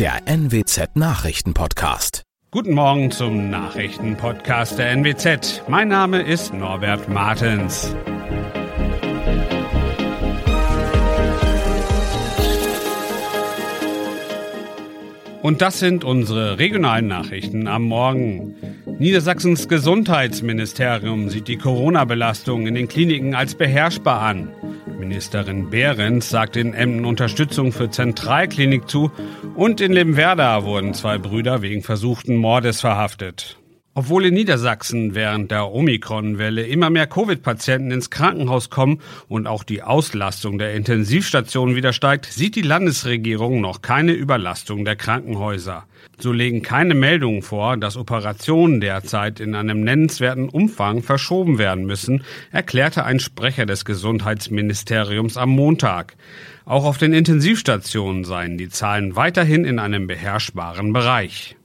der NWZ Nachrichtenpodcast. Guten Morgen zum Nachrichtenpodcast der NWZ. Mein Name ist Norbert Martens. Und das sind unsere regionalen Nachrichten am Morgen. Niedersachsens Gesundheitsministerium sieht die Corona-Belastung in den Kliniken als beherrschbar an. Ministerin Behrens sagt in Emden Unterstützung für Zentralklinik zu und in Lemwerda wurden zwei Brüder wegen versuchten Mordes verhaftet. Obwohl in Niedersachsen während der Omikron-Welle immer mehr Covid-Patienten ins Krankenhaus kommen und auch die Auslastung der Intensivstationen wieder steigt, sieht die Landesregierung noch keine Überlastung der Krankenhäuser. So legen keine Meldungen vor, dass Operationen derzeit in einem nennenswerten Umfang verschoben werden müssen, erklärte ein Sprecher des Gesundheitsministeriums am Montag. Auch auf den Intensivstationen seien die Zahlen weiterhin in einem beherrschbaren Bereich.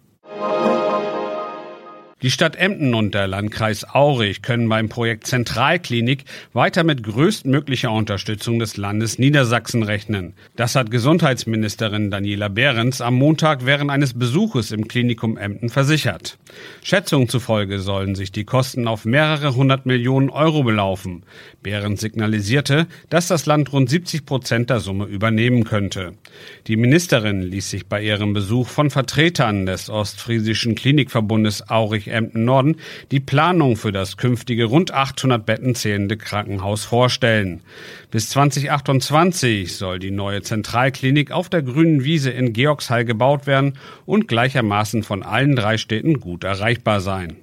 Die Stadt Emden und der Landkreis Aurich können beim Projekt Zentralklinik weiter mit größtmöglicher Unterstützung des Landes Niedersachsen rechnen. Das hat Gesundheitsministerin Daniela Behrens am Montag während eines Besuches im Klinikum Emden versichert. Schätzungen zufolge sollen sich die Kosten auf mehrere hundert Millionen Euro belaufen. Behrens signalisierte, dass das Land rund 70 Prozent der Summe übernehmen könnte. Die Ministerin ließ sich bei ihrem Besuch von Vertretern des Ostfriesischen Klinikverbundes Aurich Emden Norden die Planung für das künftige rund 800 Betten zählende Krankenhaus vorstellen. Bis 2028 soll die neue Zentralklinik auf der grünen Wiese in Georgshall gebaut werden und gleichermaßen von allen drei Städten gut erreichbar sein.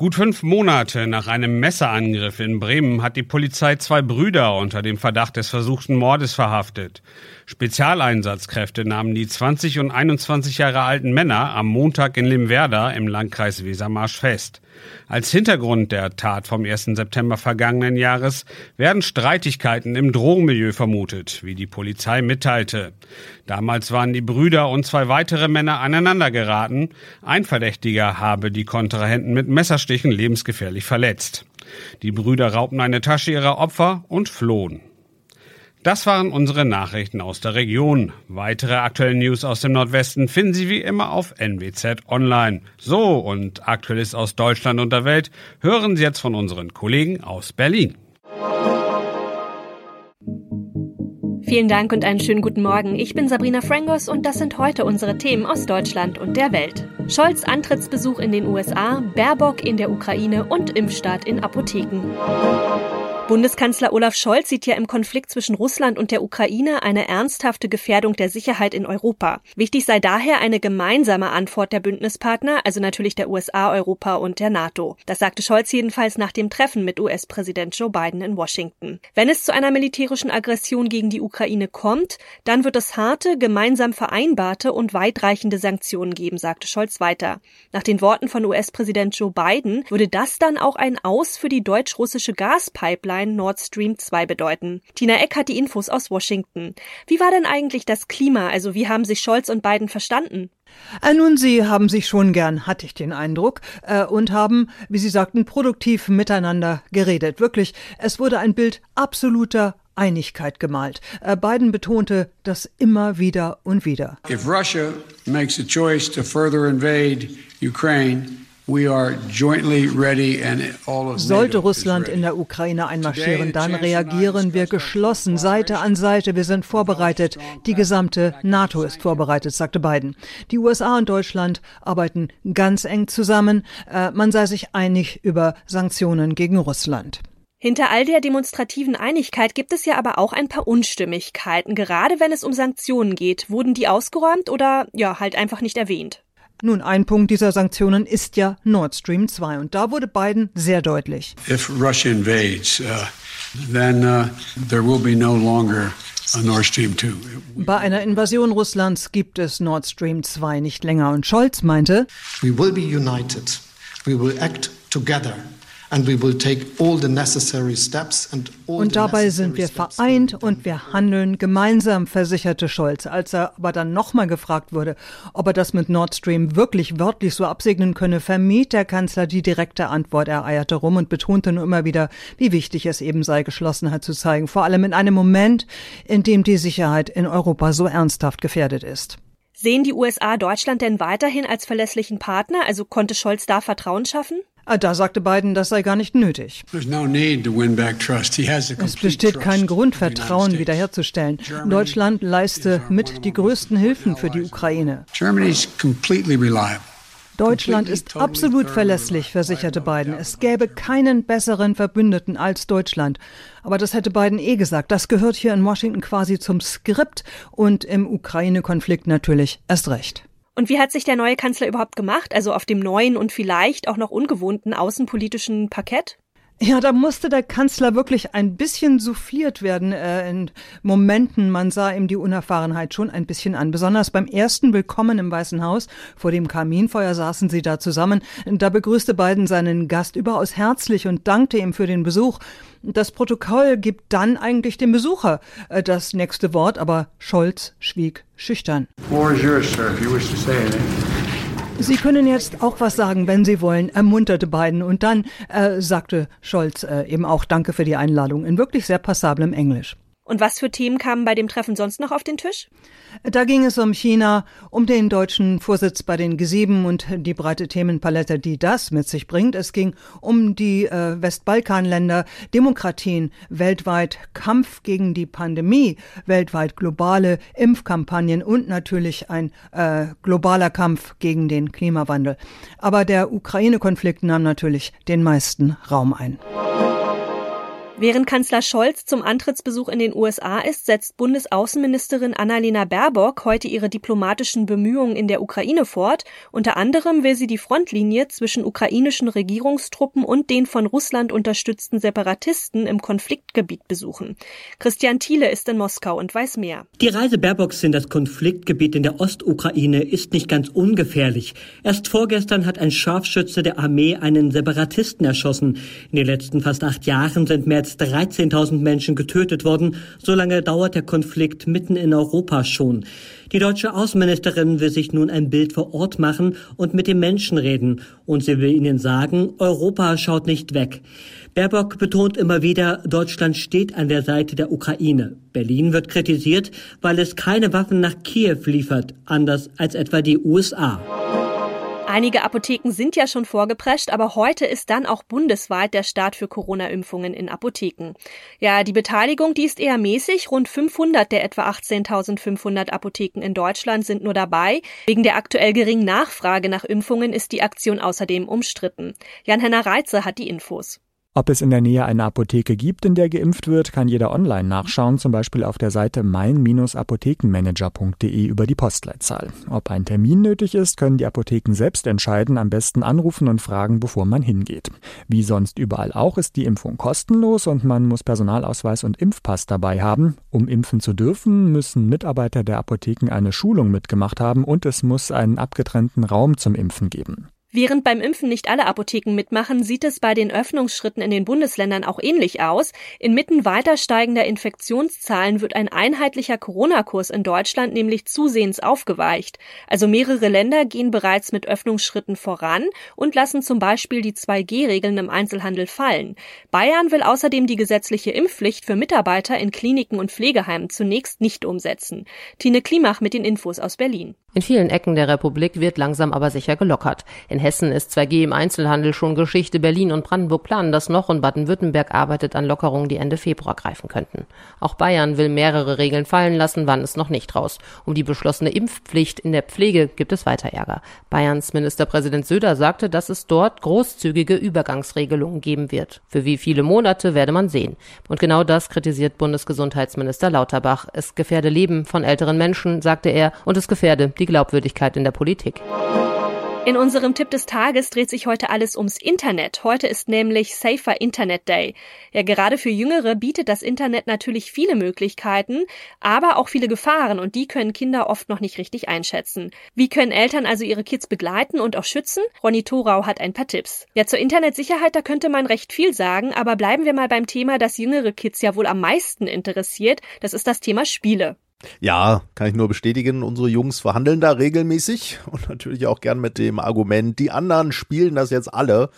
Gut fünf Monate nach einem Messerangriff in Bremen hat die Polizei zwei Brüder unter dem Verdacht des versuchten Mordes verhaftet. Spezialeinsatzkräfte nahmen die 20 und 21 Jahre alten Männer am Montag in Limwerda im Landkreis Wesermarsch fest. Als Hintergrund der Tat vom 1. September vergangenen Jahres werden Streitigkeiten im Drogenmilieu vermutet, wie die Polizei mitteilte. Damals waren die Brüder und zwei weitere Männer aneinander geraten. Ein Verdächtiger habe die Kontrahenten mit Messerstichen lebensgefährlich verletzt. Die Brüder raubten eine Tasche ihrer Opfer und flohen. Das waren unsere Nachrichten aus der Region. Weitere aktuelle News aus dem Nordwesten finden Sie wie immer auf NWZ Online. So, und Aktuelles aus Deutschland und der Welt hören Sie jetzt von unseren Kollegen aus Berlin. Vielen Dank und einen schönen guten Morgen. Ich bin Sabrina Frangos und das sind heute unsere Themen aus Deutschland und der Welt. Scholz Antrittsbesuch in den USA, Baerbock in der Ukraine und Impfstart in Apotheken. Bundeskanzler Olaf Scholz sieht ja im Konflikt zwischen Russland und der Ukraine eine ernsthafte Gefährdung der Sicherheit in Europa. Wichtig sei daher eine gemeinsame Antwort der Bündnispartner, also natürlich der USA, Europa und der NATO. Das sagte Scholz jedenfalls nach dem Treffen mit US-Präsident Joe Biden in Washington. Wenn es zu einer militärischen Aggression gegen die Ukraine kommt, dann wird es harte, gemeinsam vereinbarte und weitreichende Sanktionen geben, sagte Scholz weiter. Nach den Worten von US-Präsident Joe Biden würde das dann auch ein Aus für die deutsch-russische Gaspipeline Pipeline Nord Stream 2 bedeuten. Tina Eck hat die Infos aus Washington. Wie war denn eigentlich das Klima? Also wie haben sich Scholz und Biden verstanden? Äh, nun, Sie haben sich schon gern, hatte ich den Eindruck, äh, und haben, wie Sie sagten, produktiv miteinander geredet. Wirklich, es wurde ein Bild absoluter Einigkeit gemalt. Äh, Biden betonte das immer wieder und wieder. If Russia makes a choice to further invade Ukraine, sollte Russland in der Ukraine einmarschieren, dann reagieren wir geschlossen, Seite an Seite. Wir sind vorbereitet. Die gesamte NATO ist vorbereitet, sagte Biden. Die USA und Deutschland arbeiten ganz eng zusammen. Äh, man sei sich einig über Sanktionen gegen Russland. Hinter all der demonstrativen Einigkeit gibt es ja aber auch ein paar Unstimmigkeiten. Gerade wenn es um Sanktionen geht, wurden die ausgeräumt oder ja halt einfach nicht erwähnt? Nun, ein Punkt dieser Sanktionen ist ja Nord Stream 2 und da wurde Biden sehr deutlich. If Russia invades, uh, then uh, there will be no longer Nord Stream 2. Bei einer Invasion Russlands gibt es Nord Stream 2 nicht länger und Scholz meinte, We will be united. We will act together Und dabei sind wir vereint und wir handeln gemeinsam, versicherte Scholz. Als er aber dann nochmal gefragt wurde, ob er das mit Nord Stream wirklich wörtlich so absegnen könne, vermied der Kanzler die direkte Antwort. Er eierte rum und betonte nur immer wieder, wie wichtig es eben sei, Geschlossenheit zu zeigen. Vor allem in einem Moment, in dem die Sicherheit in Europa so ernsthaft gefährdet ist. Sehen die USA Deutschland denn weiterhin als verlässlichen Partner? Also konnte Scholz da Vertrauen schaffen? Ah, da sagte Biden, das sei gar nicht nötig. Es besteht kein Grund, Vertrauen wiederherzustellen. Deutschland leiste mit die größten Hilfen für die Ukraine. Deutschland ist absolut verlässlich, versicherte Biden. Es gäbe keinen besseren Verbündeten als Deutschland. Aber das hätte Biden eh gesagt. Das gehört hier in Washington quasi zum Skript und im Ukraine-Konflikt natürlich erst recht. Und wie hat sich der neue Kanzler überhaupt gemacht? Also auf dem neuen und vielleicht auch noch ungewohnten außenpolitischen Parkett? Ja, da musste der Kanzler wirklich ein bisschen souffliert werden äh, in Momenten. Man sah ihm die Unerfahrenheit schon ein bisschen an. Besonders beim ersten Willkommen im Weißen Haus. Vor dem Kaminfeuer saßen sie da zusammen. Da begrüßte Biden seinen Gast überaus herzlich und dankte ihm für den Besuch. Das Protokoll gibt dann eigentlich dem Besucher äh, das nächste Wort, aber Scholz schwieg schüchtern. Floor is yours, sir, if you wish to say anything. Sie können jetzt auch was sagen, wenn Sie wollen, ermunterte Biden. Und dann äh, sagte Scholz äh, eben auch Danke für die Einladung in wirklich sehr passablem Englisch. Und was für Themen kamen bei dem Treffen sonst noch auf den Tisch? Da ging es um China, um den deutschen Vorsitz bei den G7 und die breite Themenpalette, die das mit sich bringt. Es ging um die äh, Westbalkanländer, Demokratien weltweit, Kampf gegen die Pandemie, weltweit globale Impfkampagnen und natürlich ein äh, globaler Kampf gegen den Klimawandel. Aber der Ukraine-Konflikt nahm natürlich den meisten Raum ein. Während Kanzler Scholz zum Antrittsbesuch in den USA ist, setzt Bundesaußenministerin Annalena Baerbock heute ihre diplomatischen Bemühungen in der Ukraine fort. Unter anderem will sie die Frontlinie zwischen ukrainischen Regierungstruppen und den von Russland unterstützten Separatisten im Konfliktgebiet besuchen. Christian Thiele ist in Moskau und weiß mehr. Die Reise Baerbocks in das Konfliktgebiet in der Ostukraine ist nicht ganz ungefährlich. Erst vorgestern hat ein Scharfschütze der Armee einen Separatisten erschossen. In den letzten fast acht Jahren sind mehr als als 13.000 Menschen getötet worden. So lange dauert der Konflikt mitten in Europa schon. Die deutsche Außenministerin will sich nun ein Bild vor Ort machen und mit den Menschen reden. Und sie will ihnen sagen, Europa schaut nicht weg. Baerbock betont immer wieder, Deutschland steht an der Seite der Ukraine. Berlin wird kritisiert, weil es keine Waffen nach Kiew liefert, anders als etwa die USA. Einige Apotheken sind ja schon vorgeprescht, aber heute ist dann auch bundesweit der Start für Corona-Impfungen in Apotheken. Ja, die Beteiligung, die ist eher mäßig. Rund 500 der etwa 18.500 Apotheken in Deutschland sind nur dabei. Wegen der aktuell geringen Nachfrage nach Impfungen ist die Aktion außerdem umstritten. Jan-Henner Reitze hat die Infos. Ob es in der Nähe eine Apotheke gibt, in der geimpft wird, kann jeder online nachschauen, zum Beispiel auf der Seite mein-apothekenmanager.de über die Postleitzahl. Ob ein Termin nötig ist, können die Apotheken selbst entscheiden, am besten anrufen und fragen, bevor man hingeht. Wie sonst überall auch ist die Impfung kostenlos und man muss Personalausweis und Impfpass dabei haben. Um impfen zu dürfen, müssen Mitarbeiter der Apotheken eine Schulung mitgemacht haben und es muss einen abgetrennten Raum zum Impfen geben. Während beim Impfen nicht alle Apotheken mitmachen, sieht es bei den Öffnungsschritten in den Bundesländern auch ähnlich aus. Inmitten weiter steigender Infektionszahlen wird ein einheitlicher Corona-Kurs in Deutschland nämlich zusehends aufgeweicht. Also mehrere Länder gehen bereits mit Öffnungsschritten voran und lassen zum Beispiel die 2G-Regeln im Einzelhandel fallen. Bayern will außerdem die gesetzliche Impfpflicht für Mitarbeiter in Kliniken und Pflegeheimen zunächst nicht umsetzen. Tine Klimach mit den Infos aus Berlin. In vielen Ecken der Republik wird langsam aber sicher gelockert. In Hessen ist 2G im Einzelhandel schon Geschichte. Berlin und Brandenburg planen das noch und Baden-Württemberg arbeitet an Lockerungen, die Ende Februar greifen könnten. Auch Bayern will mehrere Regeln fallen lassen, wann es noch nicht raus. Um die beschlossene Impfpflicht in der Pflege gibt es weiter Ärger. Bayerns Ministerpräsident Söder sagte, dass es dort großzügige Übergangsregelungen geben wird. Für wie viele Monate werde man sehen. Und genau das kritisiert Bundesgesundheitsminister Lauterbach. Es gefährde Leben von älteren Menschen, sagte er, und es gefährde die Glaubwürdigkeit in der Politik. In unserem Tipp des Tages dreht sich heute alles ums Internet. Heute ist nämlich Safer Internet Day. Ja, gerade für Jüngere bietet das Internet natürlich viele Möglichkeiten, aber auch viele Gefahren und die können Kinder oft noch nicht richtig einschätzen. Wie können Eltern also ihre Kids begleiten und auch schützen? Ronny Thorau hat ein paar Tipps. Ja, zur Internetsicherheit, da könnte man recht viel sagen, aber bleiben wir mal beim Thema, das jüngere Kids ja wohl am meisten interessiert. Das ist das Thema Spiele. Ja, kann ich nur bestätigen. Unsere Jungs verhandeln da regelmäßig und natürlich auch gern mit dem Argument, die anderen spielen das jetzt alle.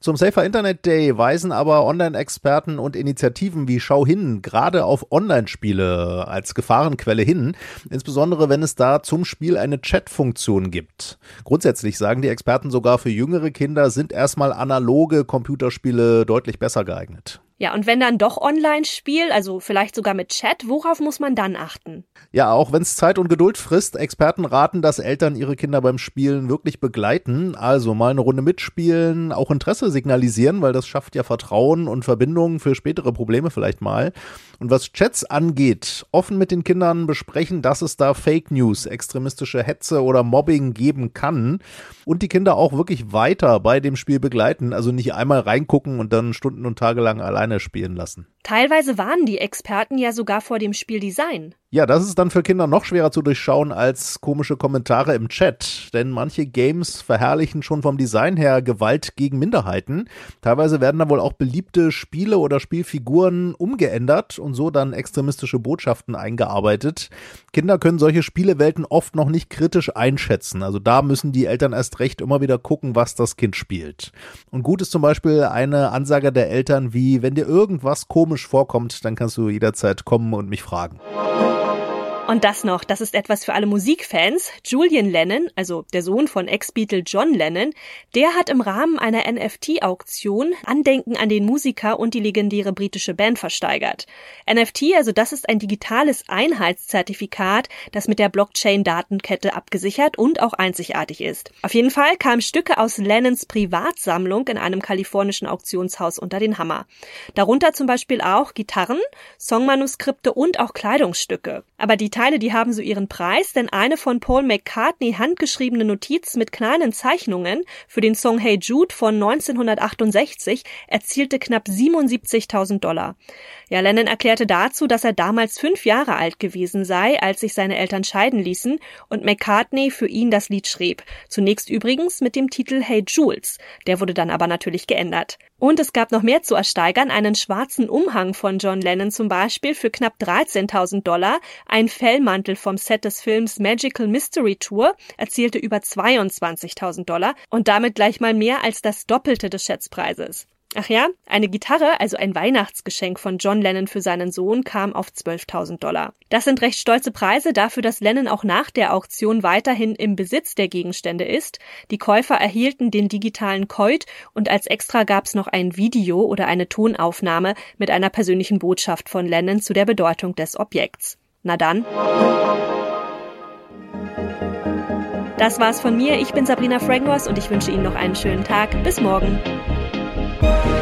Zum Safer Internet Day weisen aber Online-Experten und Initiativen wie Schau hin gerade auf Online-Spiele als Gefahrenquelle hin, insbesondere wenn es da zum Spiel eine Chat-Funktion gibt. Grundsätzlich sagen die Experten sogar für jüngere Kinder sind erstmal analoge Computerspiele deutlich besser geeignet. Ja, und wenn dann doch Online-Spiel, also vielleicht sogar mit Chat, worauf muss man dann achten? Ja, auch wenn es Zeit und Geduld frisst, Experten raten, dass Eltern ihre Kinder beim Spielen wirklich begleiten, also mal eine Runde mitspielen, auch Interesse signalisieren, weil das schafft ja Vertrauen und Verbindungen für spätere Probleme vielleicht mal. Und was Chats angeht, offen mit den Kindern besprechen, dass es da Fake News, extremistische Hetze oder Mobbing geben kann und die Kinder auch wirklich weiter bei dem Spiel begleiten, also nicht einmal reingucken und dann Stunden und Tage lang alleine spielen lassen. Teilweise warnen die Experten ja sogar vor dem Spieldesign. Ja, das ist dann für Kinder noch schwerer zu durchschauen als komische Kommentare im Chat, denn manche Games verherrlichen schon vom Design her Gewalt gegen Minderheiten. Teilweise werden da wohl auch beliebte Spiele oder Spielfiguren umgeändert und so dann extremistische Botschaften eingearbeitet. Kinder können solche Spielewelten oft noch nicht kritisch einschätzen, also da müssen die Eltern erst recht immer wieder gucken, was das Kind spielt. Und gut ist zum Beispiel eine Ansage der Eltern wie, wenn dir irgendwas komisch vorkommt, dann kannst du jederzeit kommen und mich fragen. Und das noch, das ist etwas für alle Musikfans. Julian Lennon, also der Sohn von Ex-Beatle John Lennon, der hat im Rahmen einer NFT-Auktion Andenken an den Musiker und die legendäre britische Band versteigert. NFT, also das ist ein digitales Einheitszertifikat, das mit der Blockchain-Datenkette abgesichert und auch einzigartig ist. Auf jeden Fall kamen Stücke aus Lennons Privatsammlung in einem kalifornischen Auktionshaus unter den Hammer. Darunter zum Beispiel auch Gitarren, Songmanuskripte und auch Kleidungsstücke. Aber die Teile, die haben so ihren Preis, denn eine von Paul McCartney handgeschriebene Notiz mit kleinen Zeichnungen für den Song Hey Jude von 1968 erzielte knapp 77.000 Dollar. Ja, Lennon erklärte dazu, dass er damals fünf Jahre alt gewesen sei, als sich seine Eltern scheiden ließen und McCartney für ihn das Lied schrieb. Zunächst übrigens mit dem Titel Hey Jules. Der wurde dann aber natürlich geändert. Und es gab noch mehr zu ersteigern, einen schwarzen Umhang von John Lennon zum Beispiel für knapp 13.000 Dollar, ein Fellmantel vom Set des Films Magical Mystery Tour erzielte über 22.000 Dollar und damit gleich mal mehr als das Doppelte des Schätzpreises. Ach ja, eine Gitarre, also ein Weihnachtsgeschenk von John Lennon für seinen Sohn, kam auf 12.000 Dollar. Das sind recht stolze Preise dafür, dass Lennon auch nach der Auktion weiterhin im Besitz der Gegenstände ist. Die Käufer erhielten den digitalen Coit und als extra gab's noch ein Video oder eine Tonaufnahme mit einer persönlichen Botschaft von Lennon zu der Bedeutung des Objekts. Na dann. Das war's von mir. Ich bin Sabrina Frangos und ich wünsche Ihnen noch einen schönen Tag. Bis morgen. Thank you.